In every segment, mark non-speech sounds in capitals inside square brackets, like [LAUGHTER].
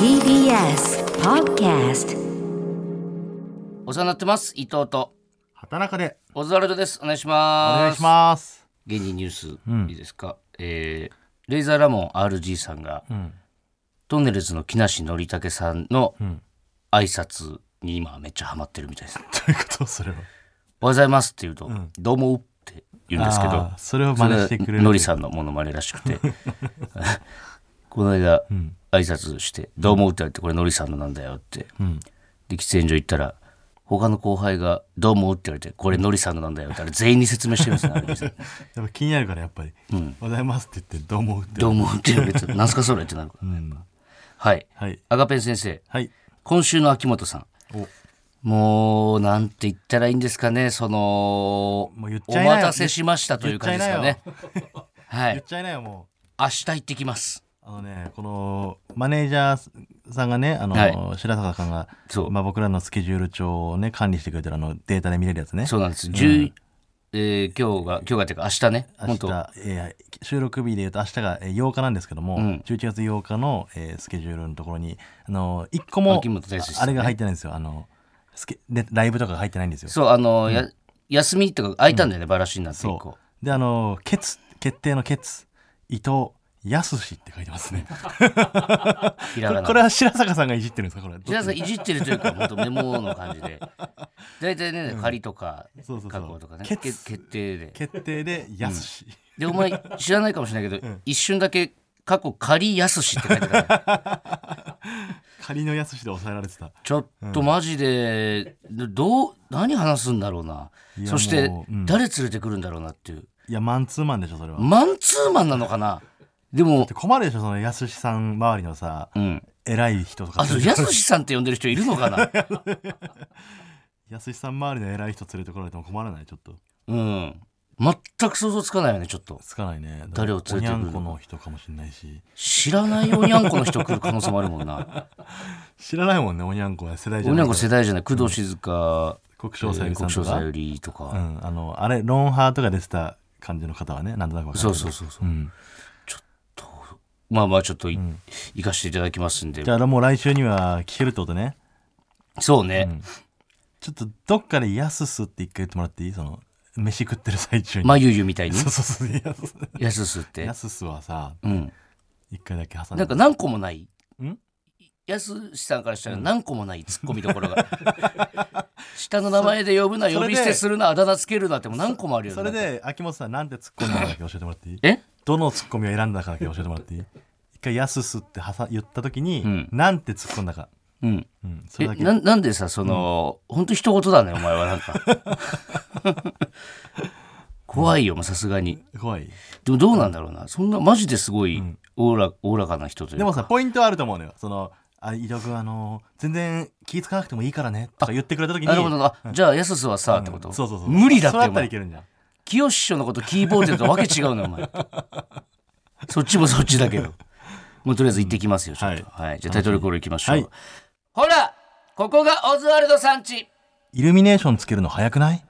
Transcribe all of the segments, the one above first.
TBS Podcast お世話になってます伊藤と。畑中で。オズワルドです。お願いしおます。願いします。現にニュースいいですか、えーレイザーラモン RG さんが、ん。トンネルズの木梨憲武さんのん。挨拶に今めっちゃハマってるみたいです、[LAUGHS] どういうこと？それは。おはようございますって言うと、どうもって言うんですけどあーそれを真似してくれる。ノリさんのモノマネらしくて [LAUGHS] この間、挨拶して「どうも」って言われて「これノリさんのなんだよ」って、で喫煙所行ったら他の後輩が「どうも」って言われて「これノリさんのなんだよ」ってあれ全員に説明してるんですねあれ店 [LAUGHS] やっぱ気になるからやっぱり。おはようございますって言ってどう思うって。どうもって言われて、[LAUGHS] なんすかそれってなるから。はい。はい。アガペン先生、はい。今週の秋元さん。おもう、なんて言ったらいいんですかね、その、もう言っちゃいなよお待たせしましたという感じですかね。はい。言っちゃいなよ [LAUGHS] も明日行ってきます。う。あのねこのマネージャーさんがねあの、はい。白坂さんがそう。まあ僕らのスケジュール帳をね管理してくれてるあのデータで見れるやつね。そうなんです。10えー今日が、今日がっていうか明日ね、明本当日、えー収録日でいうと明日がえー8日なんですけども、ん。11月8日の、えースケジュールのところにあの1個も秋元康さんね。あれが入ってないんですよ。あのスケでライブとかが入ってないんですよ。そう、あの、や休みとか空いたんだよね、バラシになって一個。そ。う。であの決決定の決伊藤康って書いてますね。[LAUGHS] これは白坂さんがいじってるんですか？これ皆さんいじってるというか、本当メモの感じで。大体ね、仮とか、そうそうそう加工とかね、決定で。決定で康、で、お前知らないかもしれないけど、一瞬だけ過去仮やすしって書いてた。仮の康で抑えられてたちょっとマジで、どう、何話すんだろうな。そして誰連れてくるんだろうなっていう。いやマンツーマンでしょそれは、マンツーマンなのかなでもで、困るでしょその康さん周りのさ、うん。偉い人とかあと、やすしさんって呼んでる人いるのかな？[LAUGHS] 康さん周りの偉い人連れてこられても困らない？ちょっとうん。全く想像つかないよね、ちょっと。つかないね誰を連れてくる？おにゃんこの人かもしれないし知らないおにゃんこの人来る可能性もあるもんな。[LAUGHS] 知らないもんねおにゃんこは世代じゃないおにゃんこ世代じゃない？工藤静香、国生さゆりさんとか、国生さゆりとか。うん、あのあれロンハーとか出てた感じの方はねなんとなくわかるそうそうそうそう。うん、まあまあちょっとい、行かせていただきますんでじ。ゃあもう来週には聞けるってことねそうね。ちょっとどっかで「やすす」って一回言ってもらっていい？その飯食ってる最中に、まゆゆみたいに？[LAUGHS] そうそうそうやすやすすって？や。すすはさうん。一回だけ挟んでなんか何個もない？ん？やすしさんからしたら何個もないツッコミどころが。[LAUGHS] 下の名前で呼ぶな、呼び捨てするな、あだ名つけるなってもう何個もあるよね。それで秋元さんなんて突っ込んだか教えてもらっていい？え？どのツッコミを選んだかだけ教えてもらっていい？一回「やすす」って挟言った時に、ん。なんて突っ込んだか、うん。うん、そえれだけ。ななんでさその、ほんと一言だねお前はなんか。[LAUGHS] 怖いよさすがに。怖い。でもどうなんだろうな。そんなマジですごいおおらおおらかな人というか。でもさポイントはあると思うのよ。そのあ伊藤君あの全然気使わなくてもいいからねとか言ってくれた時に。なるほど。な、じゃあやすすはさ、ってこと？そうそうそう。無理だってそうやお前ったらいけるんじゃん清志師匠のことキーボードとわけ違うのよお前。[LAUGHS] そっちもそっちだけど。もうとりあえず行ってきますよちょっと、はい。はい。じゃあタイトルコール行きましょう、はい。ほらここがオズワルドさんちイルミネーションつけるの早くない？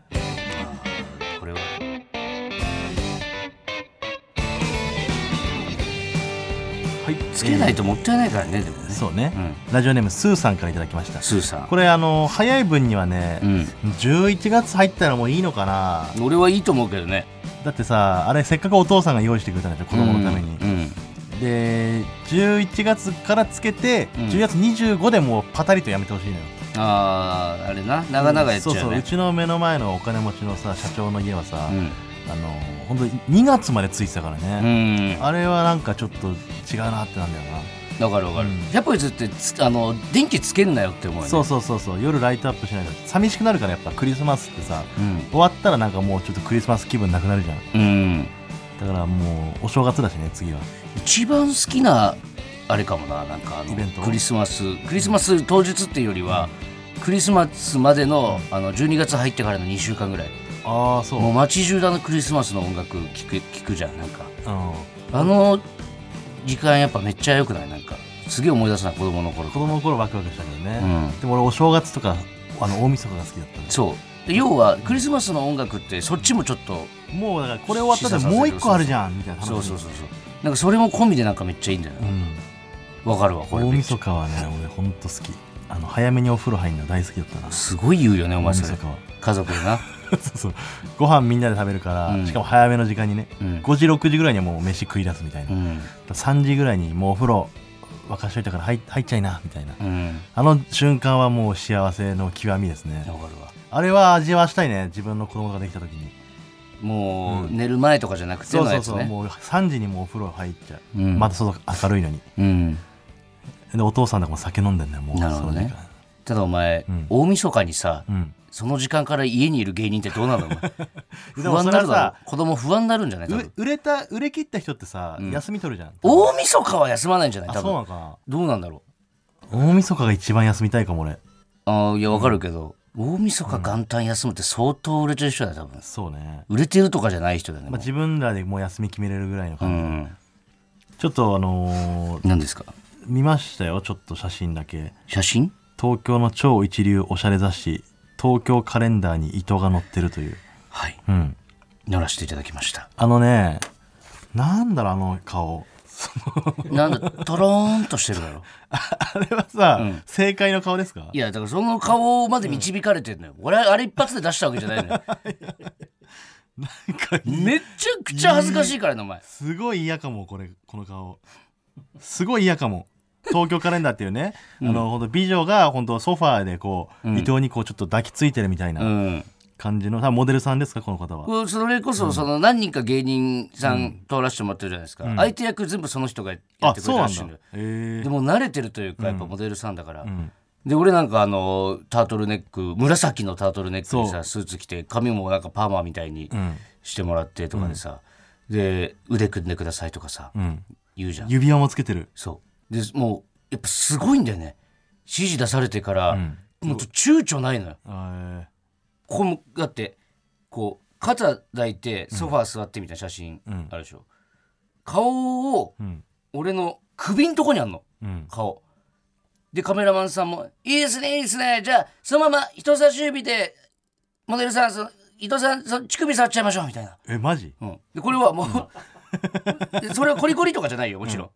つけないともったいないからね、でもね。そうね、うん。ラジオネームスーさんからいただきました。スーさん。これあの早い分にはね、うん。11月入ったらもういいのかな。俺はいいと思うけどね。だってさあれせっかくお父さんが用意してくれたんでしょ子供のために、うんで11月からつけて、うん。10月25でもうパタリとやめてほしいのよ。あああれな。長々やっちゃうね。そうそう。うちの目の前のお金持ちのさ社長の家はさ、うんあの本当に2月までついてたからうね、ん。あれはなんかちょっと違うなってなんだよな、わかるわかる、うん。100歩譲ってつあの電気つけんなよって思うよね。そうそうそうそう。夜ライトアップしないと寂しくなるからやっぱクリスマスってさうん。終わったらなんかもうちょっとクリスマス気分なくなるじゃん。うん。だからもうお正月だしね次は。一番好きなあれかもななんかあのクリスマス。クリスマス当日っていうよりは、クリスマスまでのあの12月入ってからの2週間ぐらいああそう。もう街中だのクリスマスの音楽聴く聞くじゃんなんか。うん。あの時間やっぱめっちゃ良くない？なんかすげえ思い出すな子供の頃子供の頃ワクワクしたけどね、うん。でも俺お正月とかあの大晦日が好きだったねそう。で要はクリスマスの音楽ってそっちもちょっともうだからこれ終わったらもう一個あるじゃんみたいな話そうそうそうそう。なんかそれも込みでなんかめっちゃいいんだよね、うん。わかるわこれ。大晦日はね俺ほんと好き。あの早めにお風呂入るの大好きだったな。すごい言うよねお前それ。家族でな [LAUGHS] そうそう。ご飯みんなで食べるから、うん。しかも早めの時間にね、うん。5時6時ぐらいにはもう飯食い出すみたいな、うん。3時ぐらいにもうお風呂沸かしといたから入入っちゃいなみたいな。うん。あの瞬間はもう幸せの極みですね。わかるわ。あれは味わわしたいね。自分の子供ができた時に。もう、うん。寝る前とかじゃなくてそうそうそう。もう3時にもうお風呂入っちゃう、うん。まだ外明るいのに。うん。でお父さんとかも酒飲んでんだよ。もうなるほどね。その時間。ただお前、うん。大晦日にさうんその時間から家にいる芸人ってどうなの？[LAUGHS] 不も安になるだろ。子供不安になるんじゃない？売れた売れ切った人ってさ、うん。休み取るじゃん。大晦日は休まないんじゃない？あ多分。そうなのか。などうなんだろ大晦日が一番休みたいかも俺。うあーいやわかるけど、大晦日元旦休むって相当売れてる人だよ多分。そうね、売れてるとかじゃない人だよね、まあ、も自分らでもう休み決めれるぐらいのうう感じ、んちょっとあのー何ですか？見ましたよちょっと写真だけ。写真？東京の超一流おしゃれ雑誌東京カレンダーに糸が載ってるという。はい。うん。乗らせていただきました。あのねなんだろうあの顔。[LAUGHS] なんだトローンとしてるだろ。[LAUGHS] あれはさ、うん。正解の顔ですか？いやだからその顔まで導かれてんのよ、俺はあれ一発で出したわけじゃないのよ。[LAUGHS] なんかめっちゃくちゃ恥ずかしいからねお前。すごい嫌かもこれこの顔。すごい嫌かも東京カレンダーっていうね、あの本当美女が本当ソファーでこう、うん。伊藤にこうちょっと抱きついてるみたいうなん。感じの、モデルさんですかこの方は。それこそその何人か芸人さん通らせてもらってるじゃないですか、ん。相手役全部その人がやってくれあそうなんだ。たらしいのよへえでも慣れてるというかやっぱモデルさんだから、うん。で俺なんかあのタートルネック紫のタートルネックにそさスーツ着て髪もなんかパーマみたいにうん。してもらってとかでさ、で腕組んでくださいとかさ、うん。言うじゃん。指輪もつけてる。そうでもうやっぱすごいんだよね。指示出されてから、うん。もう躊躇ないのよ。あここもだってこう肩抱いてソファー座ってみたいな写真うん。あるでしょ、顔をーうん。俺の首んとこにあんの。うん。顔。でカメラマンさんも「いいですねいいですね。じゃあそのまま人差し指でモデルさんその伊藤さんその乳首触っちゃいましょう」みたいな、えマジ？うん、でこれはもうで [LAUGHS] それはコリコリとかじゃないよもちろん、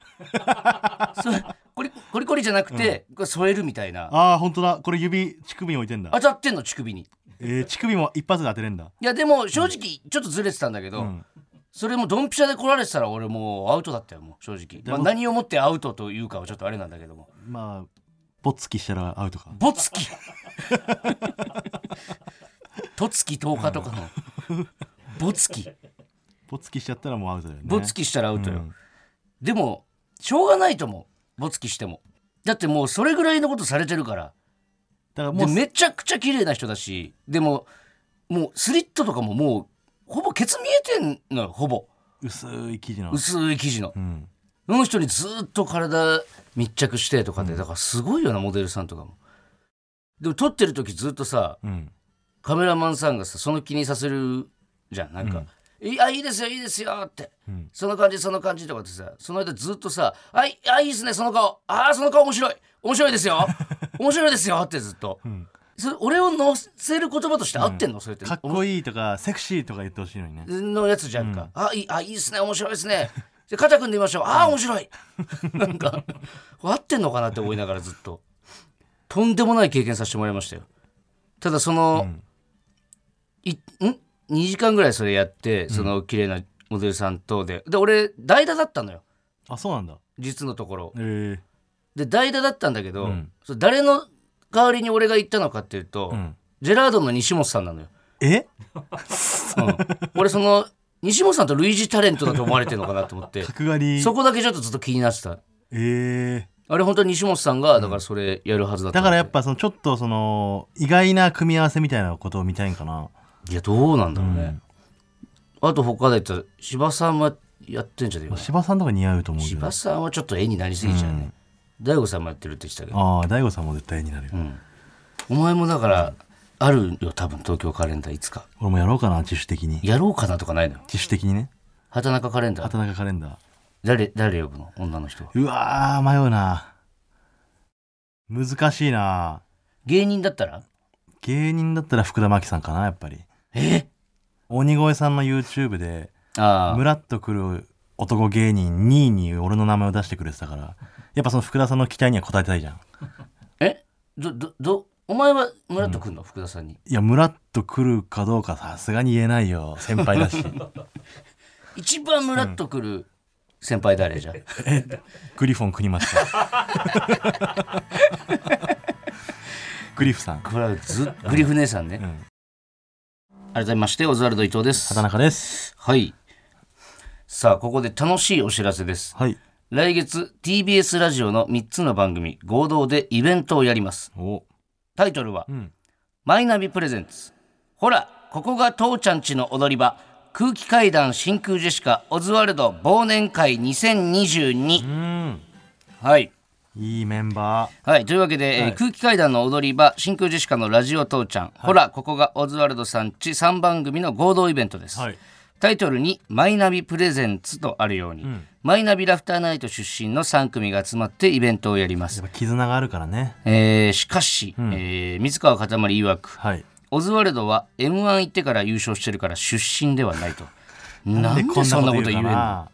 [LAUGHS] それコリコリコリじゃなくて、これ添えるみたいな。ああ本当だ。これ指乳首に置いてんだ。当たってんの乳首に。えー、乳首も一発で当てれんだ。いやでも正直ちょっとずれてたんだけど、うん。それもドンピシャで来られてたら俺もうアウトだったよもう正直、まあ、も何をもってアウトというかはちょっとあれなんだけども。まあボツキしたらアウトか。ボツキとつき。[LAUGHS] 10日とかの。ボツキボツキしちゃったらもうアウトだよね。ボツキしたらアウトよ、うん。でもしょうがないと思う。ボツキしても。だってもうそれぐらいのことされてるから。でだからもうめちゃくちゃ綺麗な人だし。でももうスリットとかももうほぼケツ見えてんのよほぼ。薄い生地の。薄い生地の。うん。その人にずっと体密着してとかで、だからすごいよなモデルさんとかも。でも撮ってる時ずっとさうん。カメラマンさんがさその気にさせるじゃん。なんか「いやいいですよいいですよ」って、うん。その感じその感じとかってさその間ずっとさ「はいあいいですねその顔。ああその顔面白い。面白いですよ。[LAUGHS] 面白いですよ」ってずっと、ん。それ俺を乗せる言葉として合ってんの、それって。かっこいいとかセクシーとか言ってほしいのにね。のやつじゃんか、あいいあいいですね面白いですね。[LAUGHS] じゃあ肩組んでみましょう。ああ面白い。なんか合ってんのかなって思いながらずっと。とんでもない経験させてもらいましたよ。ただその、いん？2時間ぐらいそれやってその綺麗なモデルさんとでで俺代打だったのよ。あそうなんだ。実のところ。え。で代打だったんだけど、うん。それ誰の代わりに俺が行ったのかっていうと、ーうん。ジェラードンの西本さんなのよ。え？うん。俺その西本さんと類似タレントだと思われてるのかなと思って。角刈り。そこだけちょっとずっと気になってた。え。あれ本当に西本さんがだからそれやるはずだー、っただからやっぱぱそのちょっとその意外な組み合わせみたいなことを見たいんかないやどうなんだろうね、あと他で言ったら柴さんはやってんじゃねえか柴さんとか似合うと思うけど。柴さんはちょっと絵になりすぎちゃうね。大悟さんもやってるって言ってたけど、ああ大悟さんも絶対になるよ、うん、お前もだからあるよ多分東京カレンダーいつか。俺もやろうかな自主的に。やろうかなとかないのよ。自主的にね。畑中カレンダー。畑中カレンダー。誰誰呼ぶの？女の人は。うわー迷うな。難しいな。芸人だったら？芸人だったら福田真紀さんかなやっぱりえ？鬼越さんの YouTube でああ。ムラっとくる男芸人2位に俺の名前を出してくれてたからやっぱその福田さんの期待には応えたいじゃん。え？どどどお前はムラっとくんの、福田さんに。いやムラっと来るかどうかさすがに言えないよ先輩だし。[LAUGHS] 一番ムラっとくる先輩誰じゃ、グリフォン国松さんグリフさん。これはずグリフ姉さんね、ん改めましてオズワルド伊藤です。畑中です。はい。さあここで楽しいお知らせです。はい。来月 TBS ラジオの3つの番組合同でイベントをやります。お。タイトルは、ん。マイナビプレゼンツ。ほらここが父ちゃんちの踊り場。空気階段真空ジェシカオズワルド忘年会2022うん。はいいいメンバはい、というわけで、えー空気階段の踊り場真空ジェシカのラジオ父ちゃん、ほらここがオズワルドさんち3番組の合同イベントです、ーはい。タイトルに「マイナビプレゼンツ」とあるように、マイナビラフターナイト出身の3組が集まってイベントをやります。やっぱ絆があるからね。えーしかし、えー水川かたまり曰くはい。オズワルドは m 1行ってから優勝してるから出身ではないと。[LAUGHS] なんでこんそんなこと言えかな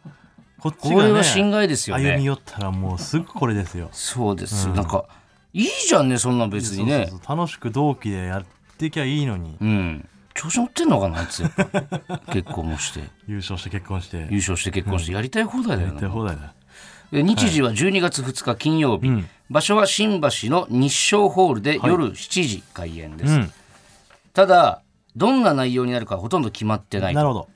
こっちが、ね、これは心外ですよね。歩み寄ったらもうすぐこれですよ。そうです、なんかいいじゃんねそんな別にね。楽しく同期でやっていきゃいいのに。うん。調子乗ってんのかなあいつ [LAUGHS] 結婚もして。優勝して結婚して。優勝して結婚して。やりたい放題だよやってな放題だで日時は12月2日金曜日、ん。場所は新橋の日照ホールで夜7時開演です、うん。ただどんな内容になるかほとんど決まってないなるほど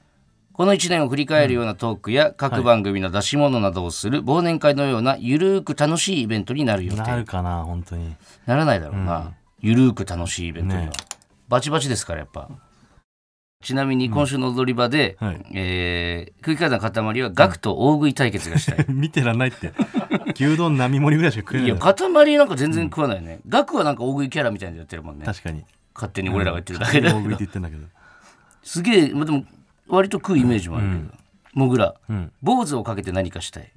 この1年を振り返るようなトークや各番組の出し物などをする忘年会のようなゆるーく楽しいイベントになる予定。なるかな本当に。ならないだろうな、ゆるーく楽しいイベントには、ね。バチバチですからやっぱ。ちなみに今週の踊り場で、はい。えー空気階段の塊はガクと大食い対決がしたい、[LAUGHS] 見てらんないって。牛丼並盛りぐらいしか食えない。いや塊なんか全然食わないね、ガクはなんか大食いキャラみたいなのやってるもんね。確かに。勝手に俺らが言ってるだけで、大食いって言ってんだけど。すげえ、まあ、でも割と食うイメージもあるけど、もぐら、ん。坊主をかけて何かしたい。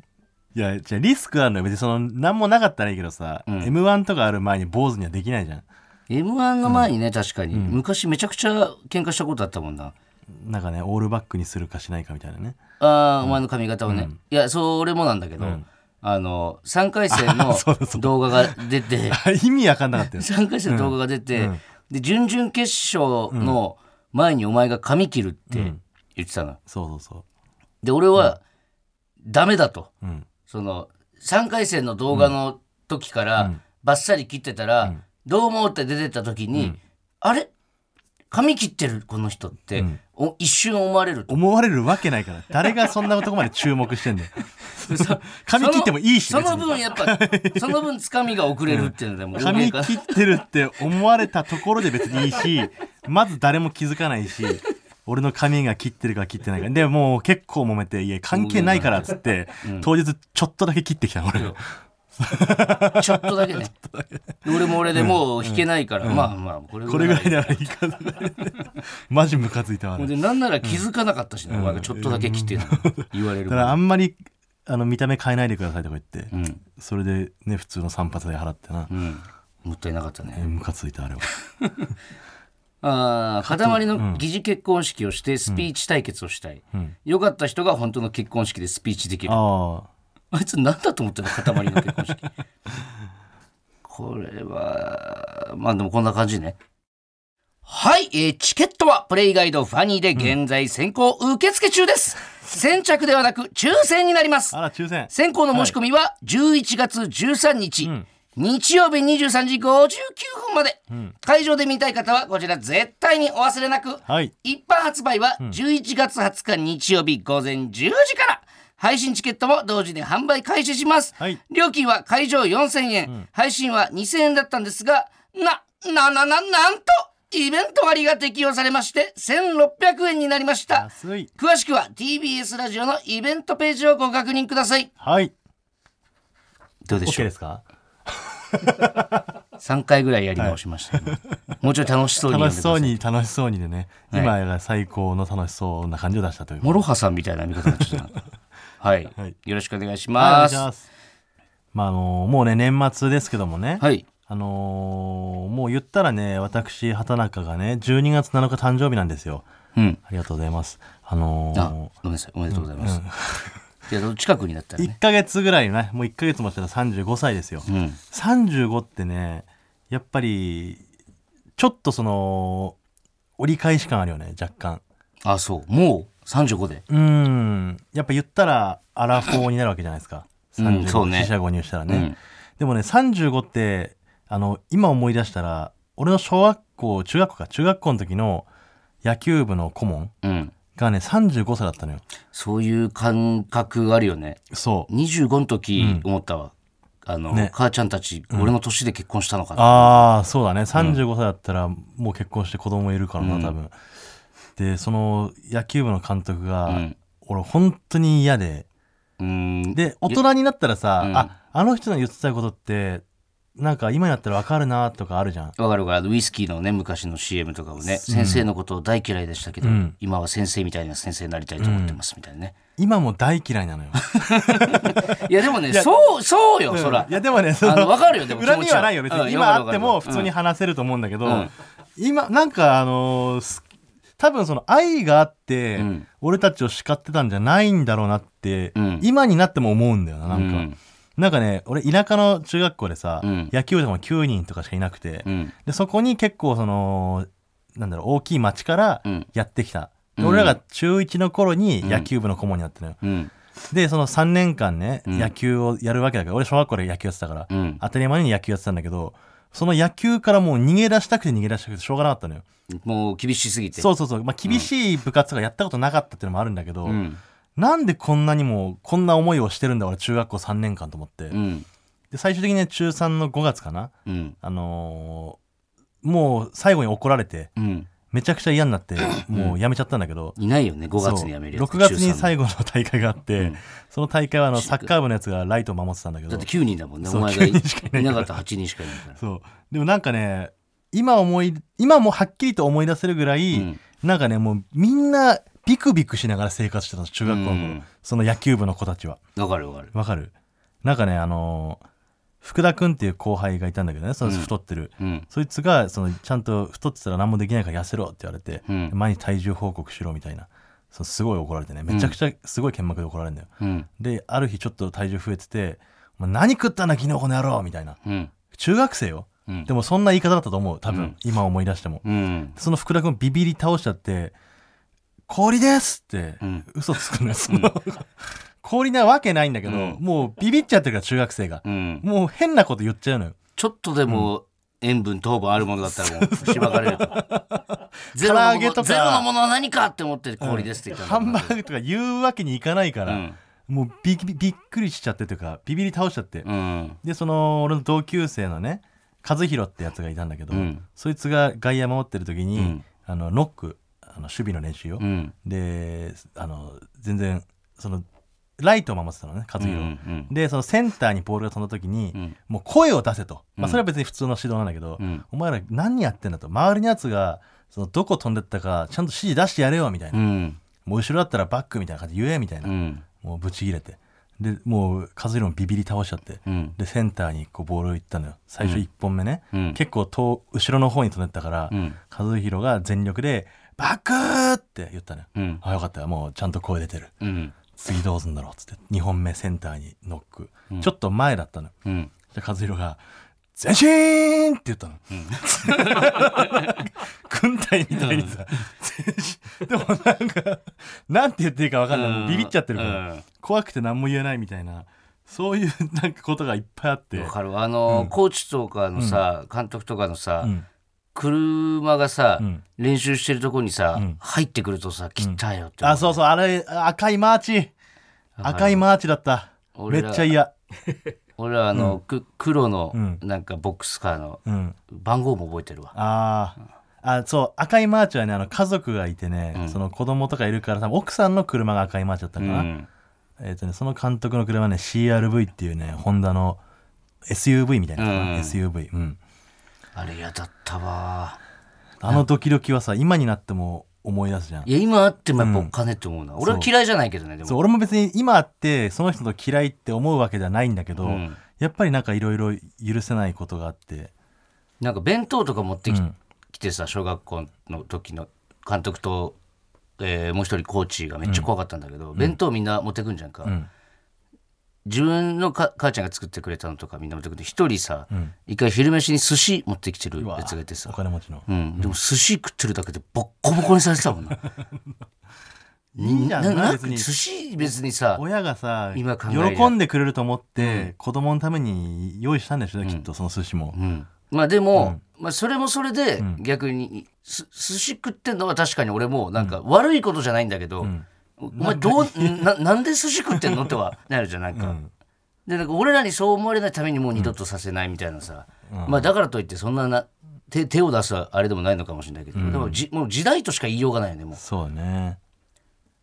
いやじゃあリスクあるのよ。別にその何もなかったらいいけどさ、m 1とかある前に坊主にはできないじゃん。m 1の前にね、確かに、昔めちゃくちゃ喧嘩したことあったもんな。なんかねオールバックにするかしないかみたいなね。あー、お前の髪型をね、いやそれもなんだけど、あの3回戦の [LAUGHS] 動画が出て。[LAUGHS] 意味わかんなかったよ。3回戦の動画が出て、で準々決勝の前にお前が髪切るって言ってたの、そうそうそで俺はダメだと、ううん。その3回戦の動画の時からバッサリ切ってたら、どう思うって出てった時に、あれ？髪切ってるこの人って、お一瞬思われると。思われるわけないから。誰がそんなとこまで注目してんだよ。[LAUGHS] 髪切ってもいいしその分やっぱ [LAUGHS] その分つかみが遅れるっていうのでもう髪大げ切ってるって思われたところで別にいいしまず誰も気づかないし俺の髪が切ってるか切ってないか。でもう結構揉めて「いや関係ないから」っつって、当日ちょっとだけ切ってきたの俺。ちょっとだけね。で俺も俺でもう弾けないから、まあまあこれこれぐらいならいいかな。マジムカついたわ。あれでなんなら気づかなかったしね、お前がちょっとだけ切って言われるだからあんまりあの見た目変えないでくださいとか言って、うん。それでね普通の散髪で払ってな。う、ん。もったいなかったね、ムカついたあれは [LAUGHS] ああ塊の疑似結婚式をしてスピーチ対決をしたい、よかった人が本当の結婚式でスピーチできる。ああいつ何だと思ってんの塊の結婚式。[LAUGHS] これはまあでもこんな感じね。はい、えーチケットはプレイガイドファニーで現在先行受付中です、先着ではなく抽選になります。あら抽選。先行の申し込みは11月13日、日曜日23時59分まで、会場で見たい方はこちら絶対にお忘れなく、はい。一般発売は11月20日日曜日午前10時から。配信チケットも同時に販売開始します、はい。料金は会場4000円、配信は2000円だったんですがなななななんとイベント割が適用されまして1600円になりました。安い。詳しくは TBS ラジオのイベントページをご確認ください。はい。どうでし OK ょう？ですか？[LAUGHS] 3回ぐらいやり直しました、今もうちょい楽しそうにや楽しそうに楽しそうにでね、はい。今が最高の楽しそうな感じを出したという。モロハさんみたいな見方になっちゃったなはい、はい。よろしくお願いします。いします。まああのもうね年末ですけどもね、はい。あのーもう言ったらね私畑中がね12月7日誕生日なんですよ。うん。ありがとうございます。あのーあごめんなさい。おめでとうございます、いや近くになったらね。1ヶ月ぐらいねもう1ヶ月もしたら35歳ですよ、うん。35ってねやっぱりちょっとその折り返し感あるよね若干。あそう。もう35で。うーん。やっぱ言ったらアラフォーになるわけじゃないですか。うん35そうね。四捨五入したらね、うん。でもね35ってあの今思い出したら俺の小学校中学校か中学校の時の野球部の顧問うんがね35歳だったのよ。そういう感覚あるよね。そう。25の時思ったわ、あの、ね。母ちゃんたち、俺の年で結婚したのかな、ああそうだね。35歳だったらもう結婚して子供いるからな多分、でその野球部の監督が、うん。俺本当に嫌で。うーん。で大人になったらさ、うん。ああの人の言ってたことってなんか今になったら分かるなとかあるじゃん。わかるわかる。ウイスキーのね昔の CM とかをね、先生のことを大嫌いでしたけど、うん。今は先生みたいな先生になりたいと思ってますみたいなね、今も大嫌いなのよ。[LAUGHS] いやでもねそうそうよ、そら。いやでもねそあの分かるよでも恨みはないよ別に。今あっても普通に話せると思うんだけど、うん。今なんかあのーす多分その愛があって、うん。俺たちを叱ってたんじゃないんだろうなって、うん。今になっても思うんだよななんか、うんなんかね俺田舎の中学校でさ、うん。野球部とかも9人とかしかいなくて、うん。でそこに結構そのなんだろう大きい町からうん。やってきた、でうん。俺らが中1の頃に野球部の顧問になったのよ、うん。でその3年間ね、うん。野球をやるわけだけど俺小学校で野球やってたから、うん。当たり前に野球やってたんだけどその野球からもう逃げ出したくて逃げ出したくてしょうがなかったのよ。もう厳しすぎて。そうそうそう、まあ、厳しい部活とかやったことなかったっていうのもあるんだけど、うんなんでこんなにもこんな思いをしてるんだ俺中学校3年間と思って、うん。で最終的にね中3の5月かな。うん。あのーもう最後に怒られてうん。めちゃくちゃ嫌になってもうやめちゃったんだけど、いないよね5月に辞めるやつ6月に最後の大会があって、うん。その大会はあのサッカー部のやつがライトを守ってたんだけど。だって9人だもんねそうお前がい9人しかいないいなかったら8人しかいないから。そう。でもなんかね今思い今もはっきりと思い出せるぐらい、うん。なんかねもうみんなビクビクしながら生活してたの中学校の頃、うん。その野球部の子たちは。わかるわかる。わかる？なんかねあのー福田君っていう後輩がいたんだけどね。その太ってる、うん。そいつがそのちゃんと太ってたら何もできないから痩せろって言われて、うん。毎日体重報告しろみたいな。そうすごい怒られてね。めちゃくちゃすごい剣幕で怒られるんだよ、うん。である日ちょっと体重増えてて「お前何食ったんだ昨日この野郎」みたいな。うん。中学生よ、うん。でもそんな言い方だったと思う多分、うん。今思い出しても、うん。その福田君ビビり倒しちゃって「氷です」ってうん。嘘つくのよ、その。氷なわけないんだけど、うん。もうビビっちゃってるから中学生が、うん。もう変なこと言っちゃうのよ。ちょっとでも塩分糖分あるものだったらもうしばかれると。ゼロのもの唐揚げとか。ゼロのものは何かって思って氷ですって言ったハンバーグとか言うわけにいかないから、うん。もうびびびっくりしちゃってというかビビり倒しちゃって、うん。でその俺の同級生のね和弘ってやつがいたんだけど、うん。そいつが外野守ってる時に、うん。あのノックあの守備の練習を、うん。であの全然そのライトを守ってたのね和うん弘、うん。でそのセンターにボールが飛んだ時に、うん。もう声を出せと、まあ、うん。それは別に普通の指導なんだけど、うん。お前ら何やってんだと。周りのやつがそのどこ飛んでったかちゃんと指示出してやれよみたいな、うん。もう後ろだったらバックみたいな感じで言えみたいな、うん。もうブチ切れて。でもう和弘もビビり倒しちゃって、うん。でセンターにこうボールを行ったのよ。最初1本目ね、うん。結構遠後ろの方に飛んでったから、うん。和弘が全力で「バック!」って言ったのよ、うん。あよかったもうちゃんと声出てる。うん。次どうすんだろうっつって2本目センターにノック、うん。ちょっと前だったのうん。じゃ和弘が「前進!」って言ったの、[LAUGHS] 軍隊みたいにさ、でもなんかなんて言っていいか分かんない、ビビっちゃってるから、うん。怖くて何も言えないみたいな。そういうなんかことがいっぱいあって。わかる。あの、コーチとかのさ、監督とかのさ、うん車がさ、うん。練習してるとこにさ、ん。入ってくるとさ来たよって、あそうそうあれ赤いマーチ。赤いマーチ。だった。めっちゃ嫌。[LAUGHS] 俺はあの、く黒のうん。なんかボックスカーのうん。番号も覚えてるわ、あー。あそう赤いマーチはねあの家族がいてね、うん。その子供とかいるから多分奥さんの車が赤いマーチだったかな、うん。えーとね、その監督の車はね CRV っていうねホンダの SUV みたいな、うん。SUV うんあれ嫌だったわ。あのドキドキはさ今になっても思い出すじゃん。いや今あってもやっぱお金って思うな、俺は嫌いじゃないけどねでも。そう俺も別に今あってその人と嫌いって思うわけではないんだけど、うん。やっぱりなんかいろいろ許せないことがあって。なんか弁当とか持ってき,、うん。てさ小学校の時の監督と、えーもう一人コーチがめっちゃ怖かったんだけど、弁当みんな持ってくんじゃんか、ん自分のか母ちゃんが作ってくれたのとかみんな持ってくれて一人さ、一回昼飯に寿司持ってきてるやつがいておさ、金持ちの。うん、でも寿司食ってるだけでボッコボコにされてたもんな。[LAUGHS] いいじゃんな別に。か寿司別にさ、親がさ今喜んでくれると思って、子供のために用意したんでしょ、きっとその寿司も、うん、まあでも、まあそれもそれで逆に、す寿司食ってんのは確かに俺もなんか悪いことじゃないんだけど、お前どうななんで寿司食ってんの？っては [LAUGHS] なるじゃんなんか。でなんか俺らにそう思われないためにもう二度とさせないみたいなさ、まあだからといってそんなな手手を出すあれでもないのかもしれないけど、でもじもう時代としか言いようがないよねもう。そうね。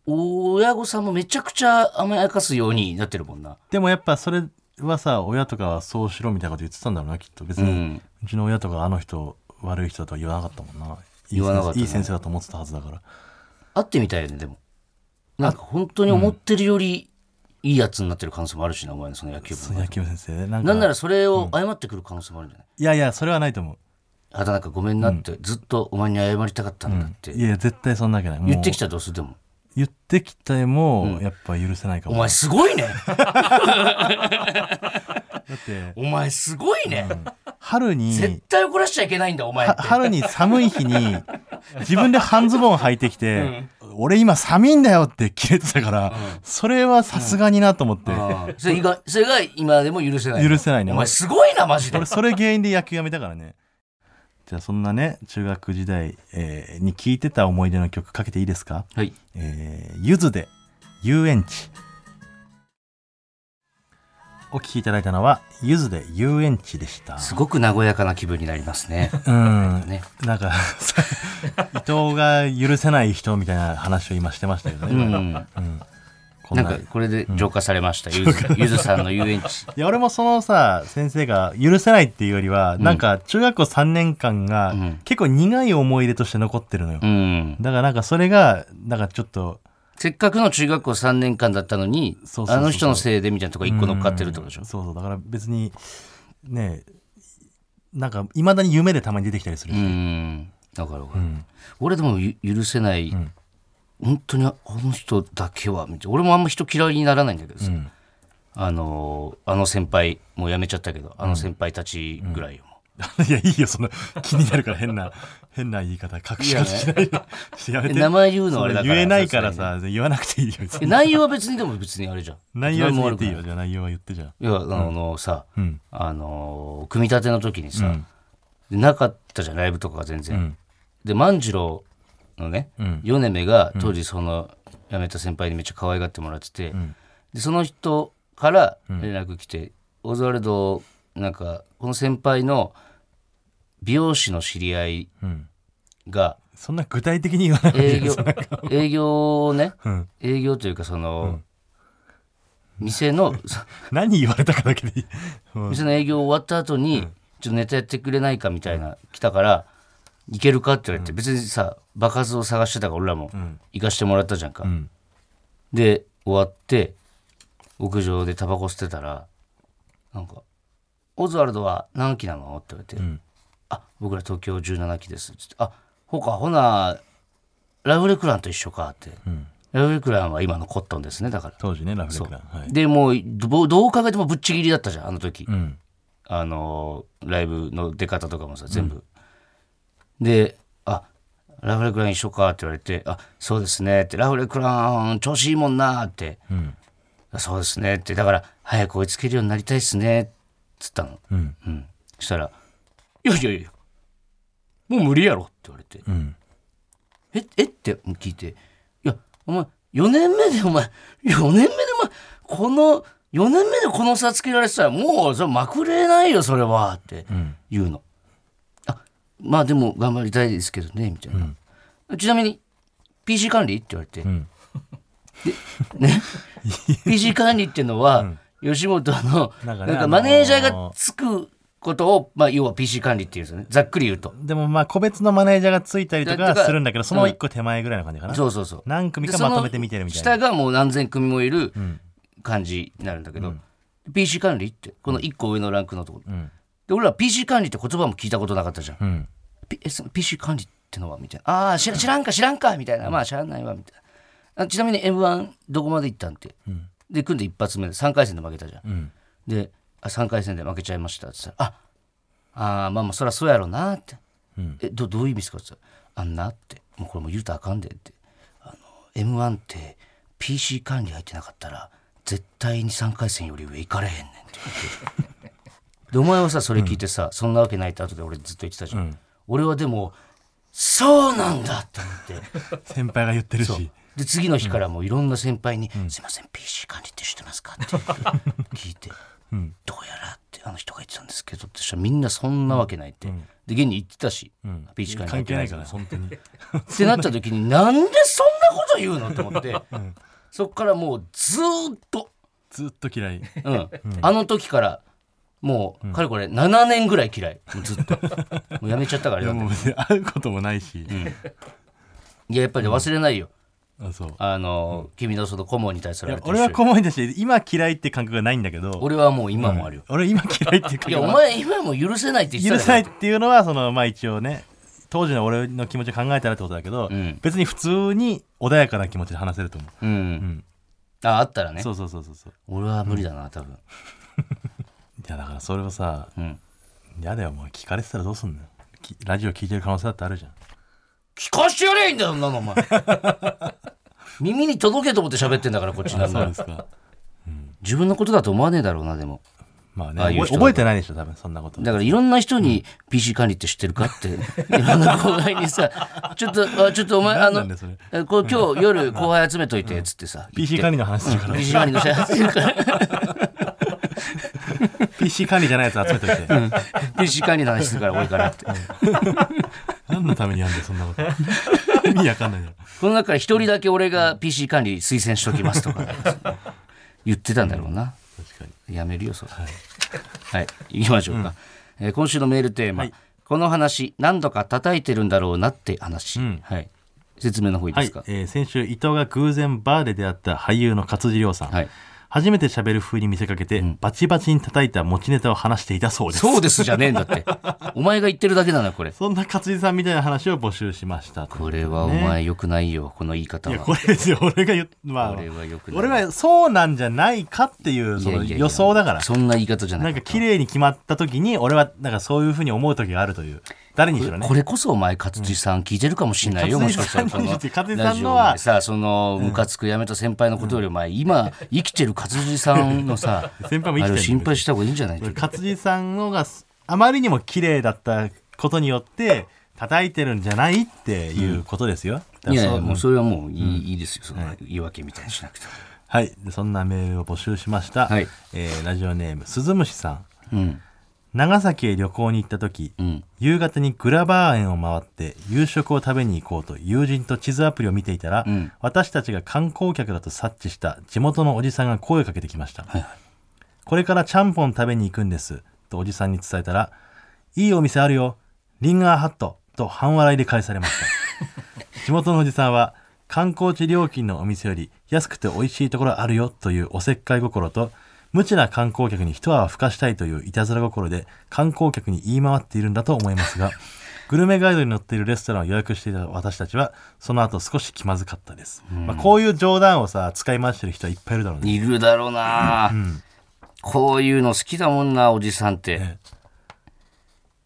親御さんもめちゃくちゃ甘やかすようになってるもんな。でもやっぱそれはさ親とかはそうしろみたいなこと言ってたんだろうなきっと別に、ううんちの親とかあの人悪い人だとは言わなかったもんな。いい言わなかったね。いい先生だと思ってたはずだから。会ってみたいよねでもなんか本当に思ってるよりいいやつになってる可能性もあるしなお前のその野球部の野球先生なんかなんならそれを謝ってくる可能性もあるんじゃない、いやいやそれはないと思う。畑中ごめんなって、ずっとお前に謝りたかったんだって、いやいや絶対そんなわけない。もう。言ってきたらどうする？でも言ってきても、やっぱ許せないかも。お前すごいね。だってお前すごいね、春に絶対怒らしちゃいけないんだお前春に寒い日に [LAUGHS] 自分で半ズボン履いてきて、俺今寒いんだよって切れてたから、それはさすがになと思って、それがそれが今でも許せない許せないね。お前すごいなマジで。俺それ原因で野球やめたからねじゃあそんなね中学時代、えーに聴いてた思い出の曲かけていいですか？はい。えーゆずで遊園地。お聴きいただいたのはゆずで遊園地でした。すごく和やかな気分になりますね。うん。ね。なんか [LAUGHS] 伊藤が許せない人みたいな話を今してましたけどね、うんなんかこれで浄化されました、ゆずゆずさんの遊園地。いや俺もそのさ先生が許せないっていうよりは、なんか中学校3年間がん。結構苦い思い出として残ってるのよ、うん。だからなんかそれがなんかちょっとせっかくの中学校3年間だったのにあの人のせいでみたいなとこ一個乗っかってるってことでしょ？そうそう。だから別にねなんかいまだに夢でたまに出てきたりするうし、ん。だから、俺でもゆ許せない、本当にあの人だけは俺もあんま人嫌いにならないんだけどさ、ん。あのーあの先輩もう辞めちゃったけどあの先輩たちぐらいよ、も [LAUGHS] いやいいよその気になるから変な [LAUGHS] 変な言い方隠し方しないで。[LAUGHS] やめて。名前言うのはあれだから言えないからさ言わなくていいよ内容は別にでも別にあれじゃん。内容は言っていいよ。じゃあ内容は言ってじゃあ。いやあのさ、ん。あのー組み立ての時にさ、なかったじゃんライブとかが全然、ん。で万次郎のね、ん。米目が当時その辞めた先輩にめっちゃ可愛がってもらってて、でその人から連絡来て、オズワルドなんかこの先輩の美容師の知り合いん。がそんな具体的に言わないい営業営業をね、ん。営業というかその、店の [LAUGHS] 何言われたかだけでいい、うん店の営業終わった後に、ちょっとネタやってくれないかみたいな、来たから、行けるかって言われて、別にさ、場数を探してたから俺らも行かしてもらったじゃんか。ん。で、終わって、屋上でタバコ吸ってたら、なんか、オズワルドは何期なの？って言われて、んあ、僕ら東京17期です。つって、あ、ほか、ほな、ラフレクランと一緒かって。ラフレクランは今のコットンですね、だから。当時ねラフレクラン。はい。で、もう、どどう考えてもぶっちぎりだったじゃん、あの時。うん。あのライブの出方とかもさ全部、で「あラフレクラン一緒か」って言われて「あそうですね」って「ラフレクラン調子いいもんな」って。うん「あそうですね」って。だから早く追いつけるようになりたいっすねっつったの。うん。うん。そしたら「いやいやいやもう無理やろ」って言われて。うん「ええっ?」て聞いて「いやお前4年目でお前4年目でお前この4年目でこの差つけられてたらもうそれまくれないよそれは」ってうん。言うの。あまあでも頑張りたいですけどねみたいな。ちなみに PC 管理って言われて、ん。ね？PC 管理っていうのは、吉本のなんんかマネージャーがつくことを、まあ、要は PC 管理っていうんですよね。ざっくり言うと。でもまあ個別のマネージャーがついたりとかするんだけどその一個手前ぐらいの感じかな、そうそうそう。何組かまとめて見てるみたいな。下がもう何千組もいる感じになるんだけど、PC 管理ってこの1個上のランクのとこ。ろ、んで俺ら PC 管理って言葉も聞いたことなかったじゃん。うん PC 管理ってのはみたいな。ああ、知ら知らんか知らんかみたいな。まあ知らないわみたいな。あちなみに M1 どこまで行ったんって。で組んで一発目で3回戦で負けたじゃん、うんであ3回戦で負けちゃいましたって言ったら「ああーまあまあそりゃそうやろな」ってうん「えどどういう意味ですか?」って言ったら「あんな」って「もうこれもう言うたらあかんで」って「あの m 1って PC 管理入ってなかったら絶対に3回戦より上行かれへんねん」って言ってでお前はさそれ聞いてさ、そんなわけないって後で俺ずっと言ってたじゃん、うん。俺はでもそうなんだって思って。[LAUGHS] 先輩が言ってるし。で次の日からもういろんな先輩に「すいません PC 管理って知ってますか?」って聞いて [LAUGHS]「どうやら」ってあの人が言ってたんですけどってしたらみんなそんなわけないって、で現に言ってたし、うん、PC 管理関係ないいから本当に。[LAUGHS] ってなった時になんでそんなこと言うのと思って、そっからもうずーっと、ずっと嫌い。うん。あの時からもうかれこれ7年ぐらい嫌い。ずっと。[LAUGHS] もうやめちゃったからもう会うこともないし、いややっぱり忘れないよ、あそう。あの、君のその顧問に対すいる俺は顧問だし今嫌いって感覚がないんだけど。俺はもう今もあるよ、俺今嫌いっていう感い。やお前今も許せないって言許せないっていうのはそのまあ一応ね当時の俺の気持ちを考えたらってことだけど、うん。別に普通に穏やかな気持ちで話せると思う、うん、うん。ああったらね。そうそうそうそうそう。俺は無理だな多分。いやだからそれをさうん。嫌だよもう聞かれてたらどうすんのラジオ聞いてる可能性だってあるじゃん。聞かしてやれいいんだよそんなのお前。[LAUGHS] 耳に届けと思って喋ってんだからこっちなんだそうですか。自分のことだと思わねえだろうなでも。まあねああ覚えてないでしょ多分そんなこと。だからいろんな人に PC 管理って知ってるかっていろんな後輩にさ [LAUGHS] ちょっとあちょっとお前あのこう今日夜後輩集めといてっつってさ PC 管理の話するから。PC 管理の人集めるから [LAUGHS] PC 管理じゃないやつ集めといて、PC 管理の話するから俺からって。[LAUGHS] 何のためにやんだよそんなこと。[LAUGHS] 意味わかんないよ。この中から一人だけ俺が PC 管理推薦しときますとか。言ってたんだろうな。確かに。やめるよそれ。はい、行きましょうか、えー今週のメールテーマ、はい。この話何度か叩いてるんだろうなって話、ん。はい。説明の方いいですか、はい、えー先週伊藤が偶然バーで出会った俳優の勝地涼さん、はい初めて喋る風に見せかけて、バチバチに叩いた持ちネタを話していたそうです。そうですじゃねえんだって。[LAUGHS] お前が言ってるだけなのよこれ。そんな勝地さんみたいな話を募集しましたこれはお前よくないよこの言い方は。いやこれですよ。俺が言っまあこれはよくない。俺はそうなんじゃないかっていうそのいやいやいや。予想だから。そんな言い方じゃなないんか綺麗に決まった時に俺はなんかそういうふうに思う時があるという誰にしろね。これこそお前勝地さん聞いてるかもしれないよ、うん。もしかしたら勝地さんのはラジオでさそのムカつくやめた先輩のことよりお前今生きてる勝地さんのさ [LAUGHS] 先輩も生きてる心配した方がいいんじゃない勝地さんのがあまりにも綺麗だったことによって叩いてるんじゃないっていうことですよ、いやいやもうそれはもういい,、いいですよ。その言い訳みたいにしなくてはい。でそんなメールを募集しました、はい。えーラジオネーム鈴虫さん。うん長崎へ旅行に行った時、うん。夕方にグラバー園を回って夕食を食べに行こうと友人と地図アプリを見ていたら、うん。私たちが観光客だと察知した地元のおじさんが声をかけてきました、はいはい。これからちゃんぽん食べに行くんですとおじさんに伝えたらいいお店あるよリンガーハットと半笑いで返されました。[LAUGHS] 地元のおじさんは観光地料金のお店より安くて美味しいところあるよというおせっかい心と無知な観光客に一泡吹かしたいといういたずら心で観光客に言い回っているんだと思いますが [LAUGHS] グルメガイドに載っているレストランを予約していた私たちはその後少し気まずかったです、まあ、こういう冗談をさ使い回してる人はいっぱいいるだろうね。いるだろうな、こういうの好きだもんなおじさんって、ね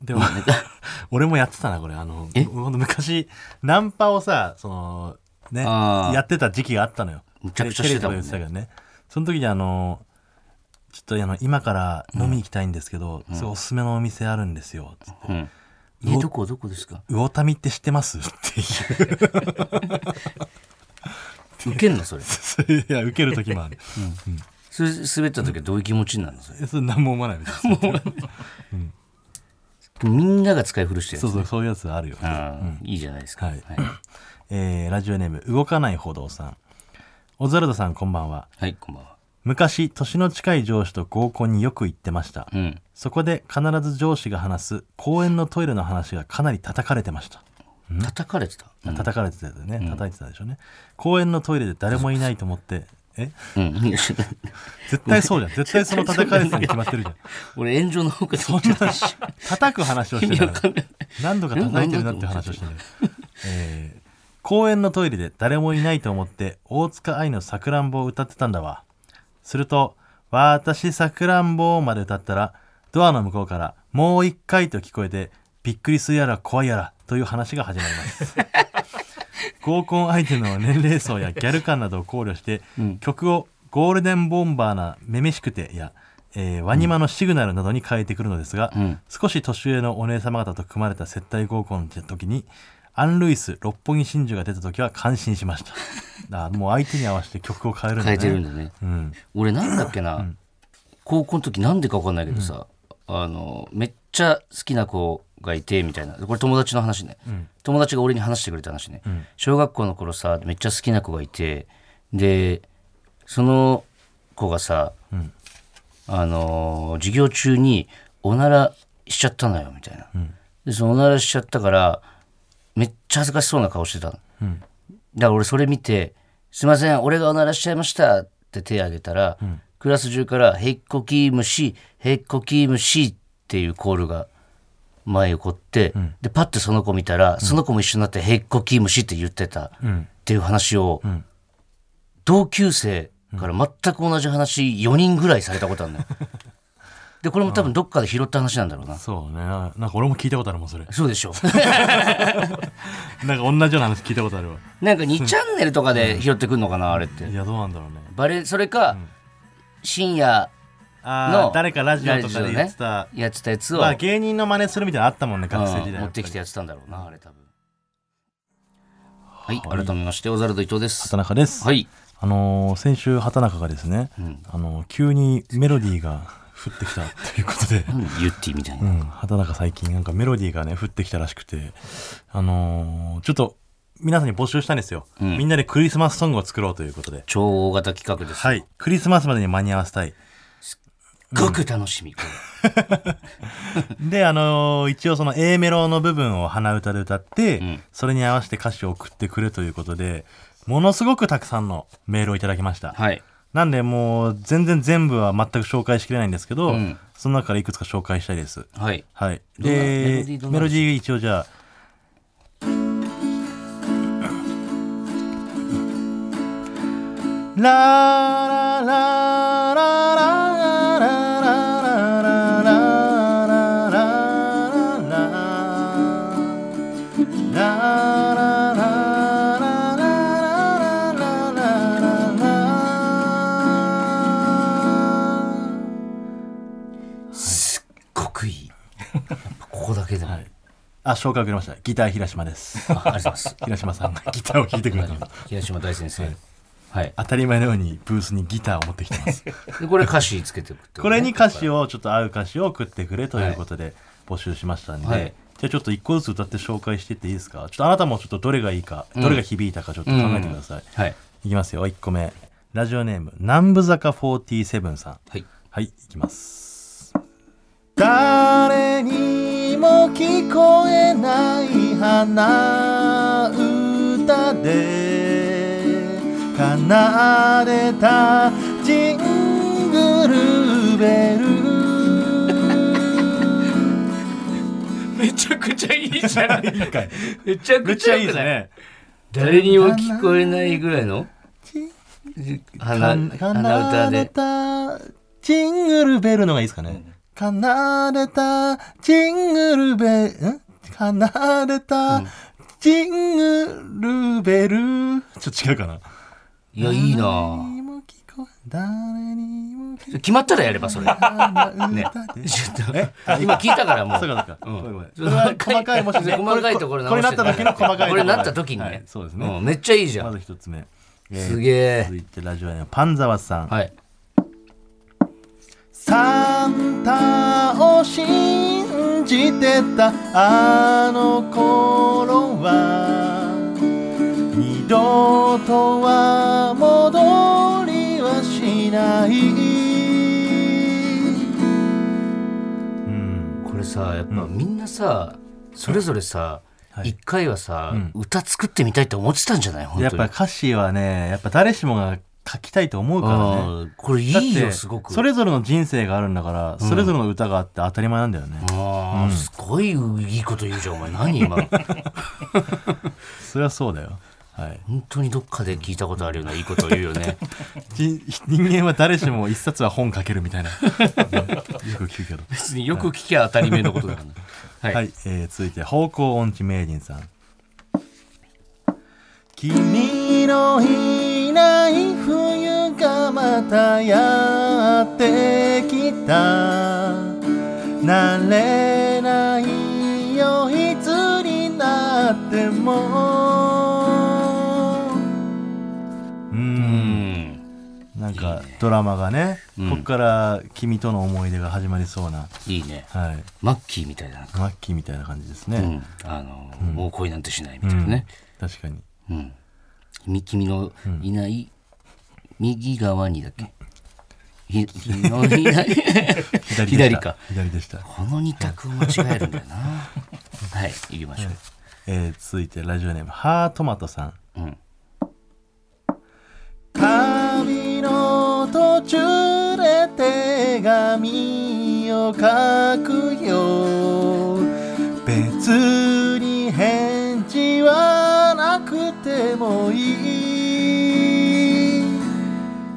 でも [LAUGHS] 俺もやってたなこれ。あの昔ナンパをさそのねやってた時期があったのよ。むちゃくちゃしてたもんね。テレビとか言ってたけどね。その時にあのちょっとあの今から飲みに行きたいんですけど、すごいおすすめのお店あるんですよ。つって。うん。えどこどこですか？魚民って知ってます？っていう。ウケんのそれ？[LAUGHS] いや受ける時もある、それ滑った時はどういう気持ちになるのそれ？えそれ何も思わない別に [LAUGHS] みんなが使い古してるそうそうそういうやつあるよ、ああ、いいじゃないですか、はい。[LAUGHS] えーラジオネーム動かない歩道さん。オズワルドさんこんばんは。はい、こんばんは昔年の近い上司と合コンによく行ってました、うん。そこで必ず上司が話す公園のトイレの話がかなり叩かれてました。叩かれてた、うん。叩かれてたよね、叩いてたでしょうね。公園のトイレで誰もいないと思ってえ？うん、絶対そうじゃん。絶対その叩かれてたに決まってるじゃん。[LAUGHS] 俺炎上の方がそんな叩く話をしてるから何度か叩いてるなって話をしてる、えー公園のトイレで誰もいないと思って大塚愛のさくらんぼを歌ってたんだわすると「私さくらんぼ」まで歌ったらドアの向こうから「もう一回」と聞こえてびっくりするやら怖いやらという話が始まります。[LAUGHS] 合コン相手の年齢層やギャル感などを考慮して、曲を「ゴールデンボンバーなめめしくて」や「えーワニマのシグナル」などに変えてくるのですが、ん。少し年上のお姉様方と組まれた接待合コンの時にアン・ルイス六本木真珠が出た時は感心しました。[LAUGHS] あもう相手に合わせて曲を変えるんだね。変えてるんだね。うん。俺なんだっけな、高校の時なんでか分かんないけどさ、あのめっちゃ好きな子がいてみたいな。これ友達の話ね、友達が俺に話してくれた話ね、小学校の頃さめっちゃ好きな子がいてでその子がさ、あの授業中におならしちゃったのよみたいな、でそのおならしちゃったからめっちゃ恥ずかしそうな顔してたの、だから俺それ見て「すいません俺がおならしちゃいました」って手挙げたら、クラス中から「へっこき虫へっこき虫」っていうコールが前起こって、でパッてその子見たら、その子も一緒になって「へっこき虫」って言ってたっていう話を、同級生から全く同じ話4人ぐらいされたことあるのよ。[LAUGHS] でこれも多分どっかで拾った話なんだろうな。そうね。ななんか俺も聞いたことあるもんそれ。そうでしょ。[LAUGHS] なんか同じような話聞いたことあるわ。なんか2チャンネルとかで拾ってくんのかなあれって。いやどうなんだろうね。バレそれか、深夜あのあ誰かラジオとかで言ってた、やってたやつを、まあ芸人の真似するみたいなのあったもんね学生時代うん持ってきてやってたんだろうなあれ多分。はい、改めまして小猿と伊藤です。畑中です、はい。あのー先週畑中がですね、ん。あのー急にメロディーが降ってきたということで、[LAUGHS] ユッティみたいな、うん、畑中最近なんかメロディーがね降ってきたらしくて。あのーちょっと皆さんに募集したんですよ、ん。みんなでクリスマスソングを作ろうということで。超大型企画です、はい。クリスマスまでに間に合わせたい。すっごく楽しみ、こ [LAUGHS] であのー一応その A メロの部分を鼻歌で歌って、ん。それに合わせて歌詞を送ってくるということでものすごくたくさんのメールをいただきました、れはいなんでもう全然全部は全く紹介しきれないんですけど、うん。その中からいくつか紹介したいです。はい。はい。どんなメでロディーどんなメロディー一応じゃあラララあ、紹介をくれました。ギター平島です。あありがとうございます [LAUGHS] 平島さんがギターを弾いてくれたの。平島大先生はい、当たり前のようにブースにギターを持ってきてます。でこれ歌詞つけておくってこれに歌詞を、ちょっと合う歌詞を送ってくれということで募集しましたんで、はいじゃあちょっと一個ずつ歌って紹介していっていいですか？ちょっとあなたもちょっとどれがいいか、どれが響いたかちょっと考えてください。はいいきますよ、1個目。ラジオネーム、南部坂47さん。はいはい、いきます。誰にも聞こえない鼻歌で奏でたジングルベル。[LAUGHS] めちゃくちゃいいじゃんい。めちゃくちゃいいですね。誰にも聞こえないぐらいの？鼻か鼻歌奏でで。たジングルベルのがいいですかね奏でたジングルベルん奏でたジングルベル。ちょっと違うかな。いやいいな。誰にも決まったらやればそれ。[LAUGHS] ね。[LAUGHS] ちょっと今聞いたからもう。そうか。そうか。細かいもしね細かいところこれなった時の細かいとこれなった時にね。はいそうですね。んめっちゃいいじゃまんず一つ目。えーすげえ。続いてラジオネームパンザワさん。はいサンタを信じてたあの頃は二度とは戻りはしない。うん、これさやっぱみんなさそれぞれさはい。一回はさ歌作ってみたいって思ってたんじゃない？やっぱ歌詞はね、やっぱ誰しもが書きたいと思うからね。うんこれいいよすごく。それぞれの人生があるんだから、それぞれの歌があって当たり前なんだよね。あーすごいいいこと言うじゃんお前。何今 [LAUGHS] それはそうだよ。はい。本当にどっかで聞いたことあるようないいことを言うよね。[LAUGHS] じ人間は誰しも一冊は本書けるみたいな、ね [LAUGHS] よく聞くけど。別によく聞きゃ当たり前のことだからね。はい、はい、えー続いて方向音痴名人さん君のいない冬がまたやってきた。慣れないよいつになっても。ううん。んなんかドラマがねうん。こっから君との思い出が始まりそうな、いいね。はい。マッキーみたいな、マッキーみたいな感じですね、うん、あの、もう恋なんてしないみたいなね、確かにうん。君君のいない右側にだっけひ君のいない。左か。左でした、この二択を間違えるんだよな。はい行きましょう、えー続いてラジオネームハートマトさん。うん。旅の途中で手紙を書くよ。別に返事はなくてもいい。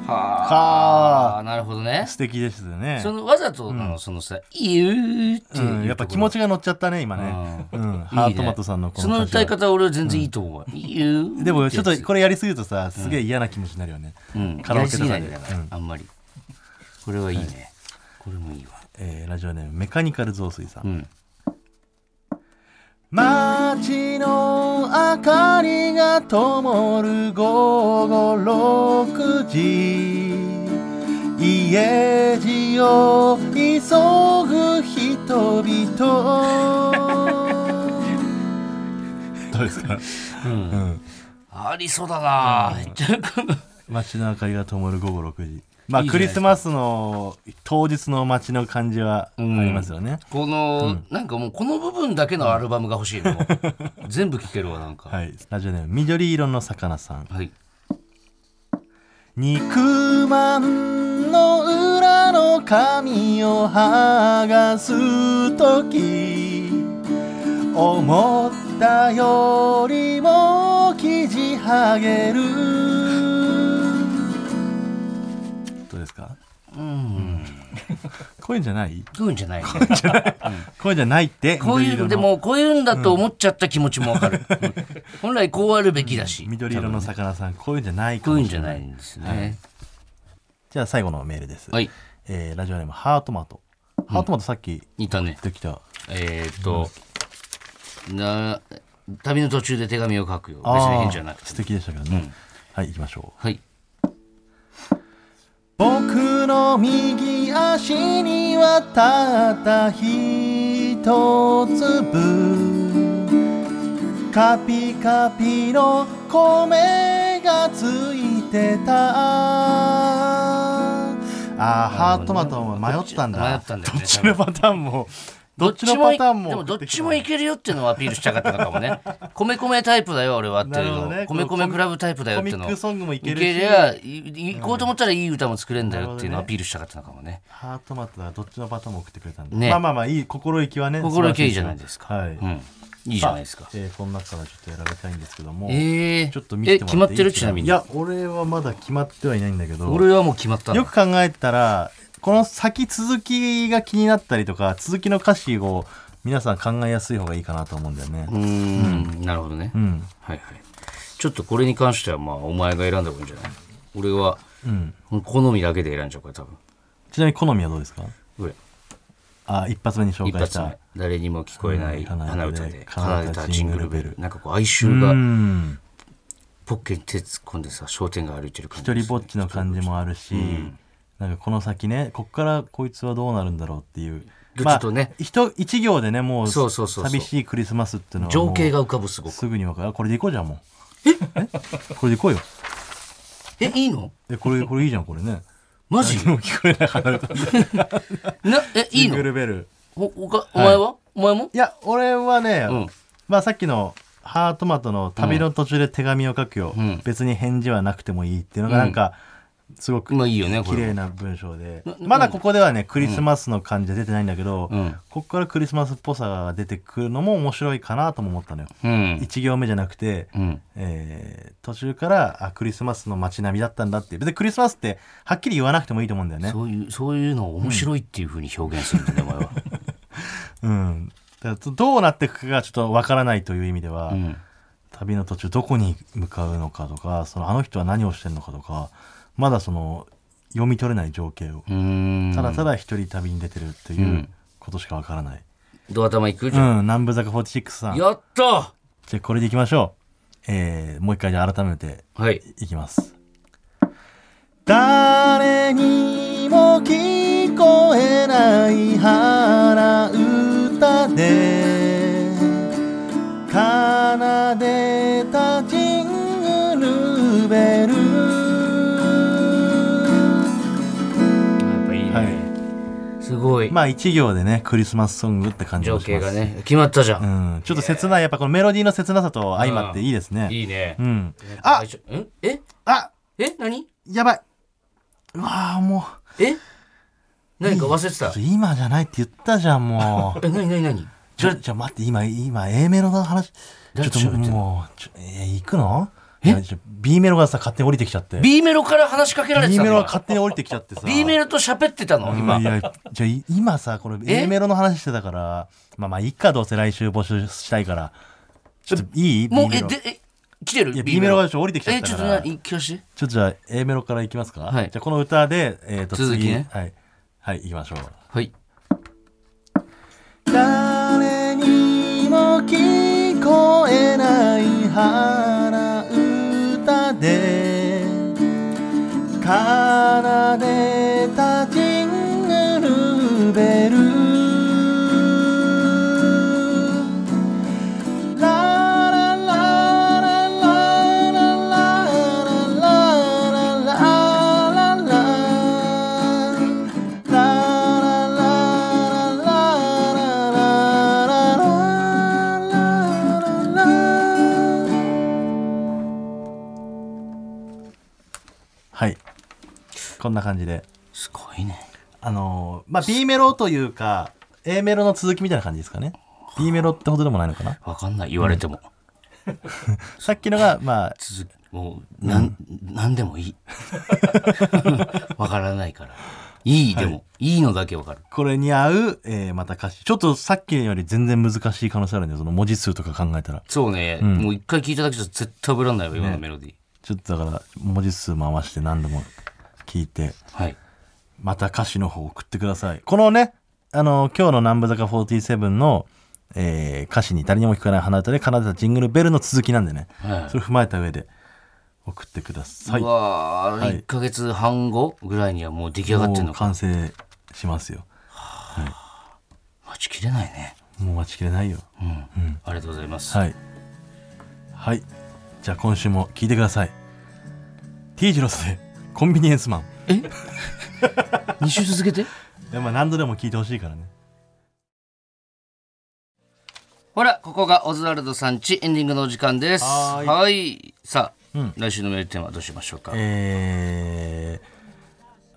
ははあ。なるほどね。素敵ですよね。そのわざとのそのさ「言う」っていううん、やっぱ気持ちが乗っちゃったね今ね、ううん。んハートマトさんのこその歌い方は俺は全然いいと思う、言うでもちょっとこれ、れやりすぎるとさすげえ嫌な気持ちになるよね、うん、カラオケとかで。あんまり。これはいいね、これもいいわ。えーラジオネームメカニカル雑炊さん、うん街の明かりが灯る午後6時。家路を急ぐ人々。どうですか、うん。うん、ありそうだな、街の明かりが灯る午後6時まあいいじゃないですか。クリスマスの当日の街の感じはありますよね、この、なんかもうこの部分だけのアルバムが欲しいの、[LAUGHS] 全部聴けるわなんか。はい。ラジオネーム緑色の魚さん。はい。肉まんの裏の紙を剥がすとき思ったよりも生地剥げるうん。こういうんじゃない？こういうんじゃない。ねこういうんじゃないって。こうい緑色の。うでもこういうんだと思っちゃった気持ちもわかる、うん。本来こうあるべきだし、緑色の魚さんこういうんじゃないかこういうんじゃないんですね。じゃあ最後のメールです、はい、えーラジオネームハートマト。ハートマトさっきいたね。できた、えーっと、な旅の途中で手紙を書くよ別に変じゃなくて素敵でしたけどね、はい行きましょう。はい僕の右足にはたった一粒カピカピの米がついてた。あーハートマトも迷ったんだ。迷ったんだよねどっちのパターンもどっちのもパターンもでもどっちもいけるよっていうのをアピールしたかったのかもね。[LAUGHS] 米米タイプだよ俺はっていうの、ね。米米クラブタイプだよっていうのコミックソングもいけいるし。けりゃい行こうと思ったらいい歌も作れるんだよっていうのをアピールしたかったのかもね。ハートマトだどっちのパターンも送ってくれたんで、ね。まあまあまあいい心意気はね心意気いいじゃないですか。はい、うん。いいじゃないですか。えーこの中からちょっと選びたいんですけども、えー、ちょっと見せてもらって決まってる？ちなみに。いや俺はまだ決まってはいないんだけど。俺はもう決まったの。よく考えたらこの先続きが気になったりとか続きの歌詞を皆さん考えやすい方がいいかなと思うんだよね。うーんなるほどね、うん。はいはい。ちょっとこれに関してはまあお前が選んだ方がいいんじゃない？俺はうん。好みだけで選んじゃうから多分。ちなみに好みはどうですか？これ？あ一発目に紹一介した。誰にも聞こえないうん鼻歌で奏奏ででたたジングルベル。なんかこう哀愁うがん。ポッケに手突っ込んでさ商店街歩いてる感じ一人ぼっちの感じもあるし、なんかこの先ねこっからこいつはどうなるんだろうっていう。ちょっとね。一一行でねもうそうそうそうそう。寂しいクリスマスっていうのは情景が浮かぶすごく。すぐに分かる。あこれでいこうじゃんもう。え？これでいこうよ。えいいの？えこれこれいいじゃんこれね。マジ？何も聞こえない離れたな [LAUGHS] えいいジングのルベル。おおかお前は？お前も？いや俺はね、うん。まあさっきのハートマトの旅の途中で手紙を書くよ、うん。別に返事はなくてもいいっていうのがなんか、すごくまあいいよね綺麗な文章で。まだここではねクリスマスの感じは出てないんだけど、うん。ここからクリスマスっぽさが出てくるのも面白いかなとも思ったのよ、うん。一行目じゃなくて、うん。えー途中からあクリスマスの街並みだったんだって。別にクリスマスってはっきり言わなくてもいいと思うんだよね。そういうそういうのを面白いっていうふうに表現するんだね、お前は。[LAUGHS] うん。だどうなっていくかがちょっとわからないという意味では、うん。旅の途中どこに向かうのかとかそのあの人は何をしてるのかとかまだその読み取れない情景をただただ一人旅に出てるっていうことしかわからない、ドア玉行くじうゃん。ん南部坂46さん。やったじゃあこれでいきましょう。えーもう一回じゃあ改めてはい。いきます。誰にも聞こえない腹歌で奏でたジングルベルすごい。まあ一行でねクリスマスソングって感じ情景がね、決まったじゃ。うん。ん、ちょっと切ないやっぱこのメロディーの切なさと相まっていいですね。いいね。う。ん。あん？え？あえ？何？やばい。うわあもえ？何か忘れてた？う今じゃないって言ったじゃんもう。[LAUGHS] え、何何何？ちょ、ちょ、待って、今、今、A メロの話、ちょっともう、ちょえー行くの？いやちょ B メロがさ、勝手に降りてきちゃって。B メロから話しかけられて B たの？メロが勝手に降りてきちゃってさ。B メロと喋ってたの？今い。や、じゃあい今さ、この A メロの話してたから、まあまあ、いいか、どうせ来週募集したいから。ちょっといい？もう B メえロでえ来てる？いや B メロがちょっと降りてきちゃっえちょっとたから。何聞かしてちょっとじゃあ A メロからいきますか？はいじゃあこの歌で、えっ、と、次、続きねはい。はい、行きましょう。はい誰にも聞こえないこんな感じで。すごいね。あのーまあ B メロというか A メロの続きみたいな感じですかね。B メロってほどでもないのかな。わかんない。言われても、さっきのがまあ続きもうなん、なんでもいい。[LAUGHS] わからないから。いいでも、い、いのだけわかる。これに合う、えーまた歌詞。ちょっとさっきより全然難しい可能性あるんでその文字数とか考えたら。そうね、もう一回聞いただけじゃ絶対覚えらんないわ今のメロディー、ちょっとだから文字数回して何度も聞いてはい。また歌詞の方送ってください。このねあの今日の南部坂47の、えー歌詞に誰にも聞こえない鼻歌で奏でたジングルベルの続きなんでね、はい。それを踏まえた上で送ってください。うわー、はい。1ヶ月半後ぐらいにはもう出来上がってんもうのか完成しますよ。待ちきれないね。もう待ちきれないよ。うん、ありがとうございます、はい。はい。じゃあ今週も聞いてください。T ジロスでコンビニエンスマン。え？2週続けて？[LAUGHS] でも何度でも聞いてほしいからね。ほらここがオズワルドさんちエンディングのお時間です。はーい。はい。さあ、うん。来週のメールテーマはどうしましょうか、えー、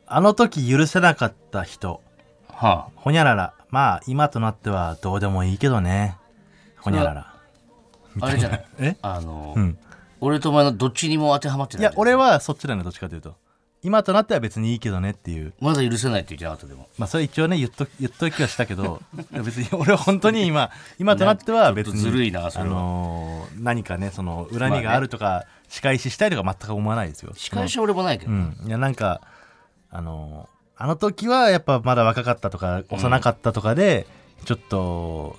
あの時許せなかった人。はほにゃらら。まあ今となってはどうでもいいけどね。ほにゃらら。ああれじゃない？え？あの、うん。俺とお前のどっちにも当てはまってないいや俺はそっちだねどっちかというと今となっては別にいいけどねっていう。まだ許せないって言ってなかったでも。まあそれ一応ね言っと言っときはしたけど別に俺は本当に今今となっては別にずるいなそれは。あのー何かねその恨みがあるとか、仕返ししたいとか全く思わないですよ。仕返しは俺もないけど、うん。いやなんかあのーあの時はやっぱまだ若かったとか幼かったとかで、ちょっと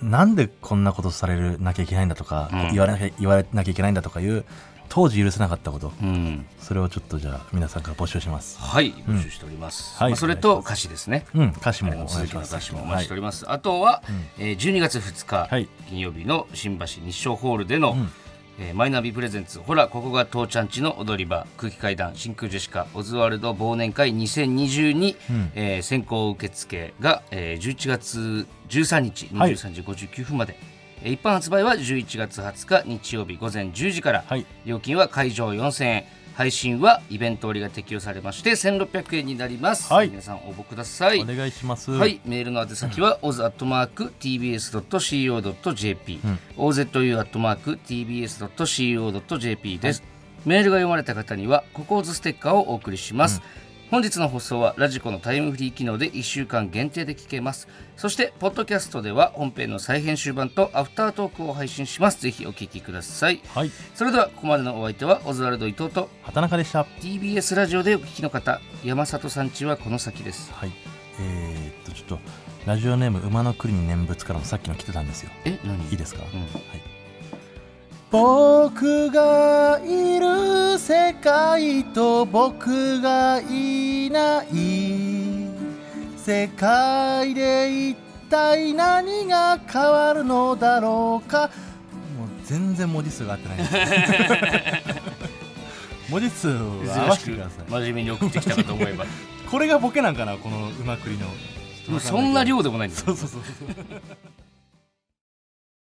なんでこんなことされるなきゃいけないんだとか、うん。言われなきゃ言われなきゃいけないんだとかいう当時許せなかったこと。うん。それをちょっとじゃあ皆さんから募集します。はい募集しております、はい。まあ、それと歌詞ですね。うん歌詞あもお願いします。歌詞もお待ちしております、あとは、えー12月2日、はい。金曜日の新橋日照ホールでの、ん。えーマイナビプレゼンツほらここが父ちゃんちの踊り場空気階段真空ジェシカオズワルド忘年会2022、うん。えー先行受付が、えー11月13日はい。23時59分まで、えー一般発売は11月20日日曜日午前10時から、はい。料金は会場4000円。配信はイベント割が適用されまして1600円になります、はい。皆さん応募ください。お願いします。はい、メールの宛先は oz.tbs.co.jp、ozu.tbs.co.jp です、メールが読まれた方にはココーズステッカーをお送りします、本日の放送はラジコのタイムフリー機能で1週間限定で聞けます。そしてポッドキャストでは本編の再編集版とアフタートークを配信します。ぜひお聞きください。はい。それではここまでのお相手はオズワルド伊藤と畑中でした。TBS ラジオでお聞きの方山里さんちはこの先です。はい。えー、っとちょっとラジオネーム馬の栗に念仏からもさっきの来てたんですよ。え何？いいですか、うん。はい僕がいる世界と僕がいない世界で一体何が変わるのだろうか。もう全然文字数が合ってない。で [LAUGHS] す文字数は合わせてくください。真面目に送ってきたかと思えば。[LAUGHS] これがボケなんかなこの馬栗の。もうそんな量でもないんだ。そうそうそうそう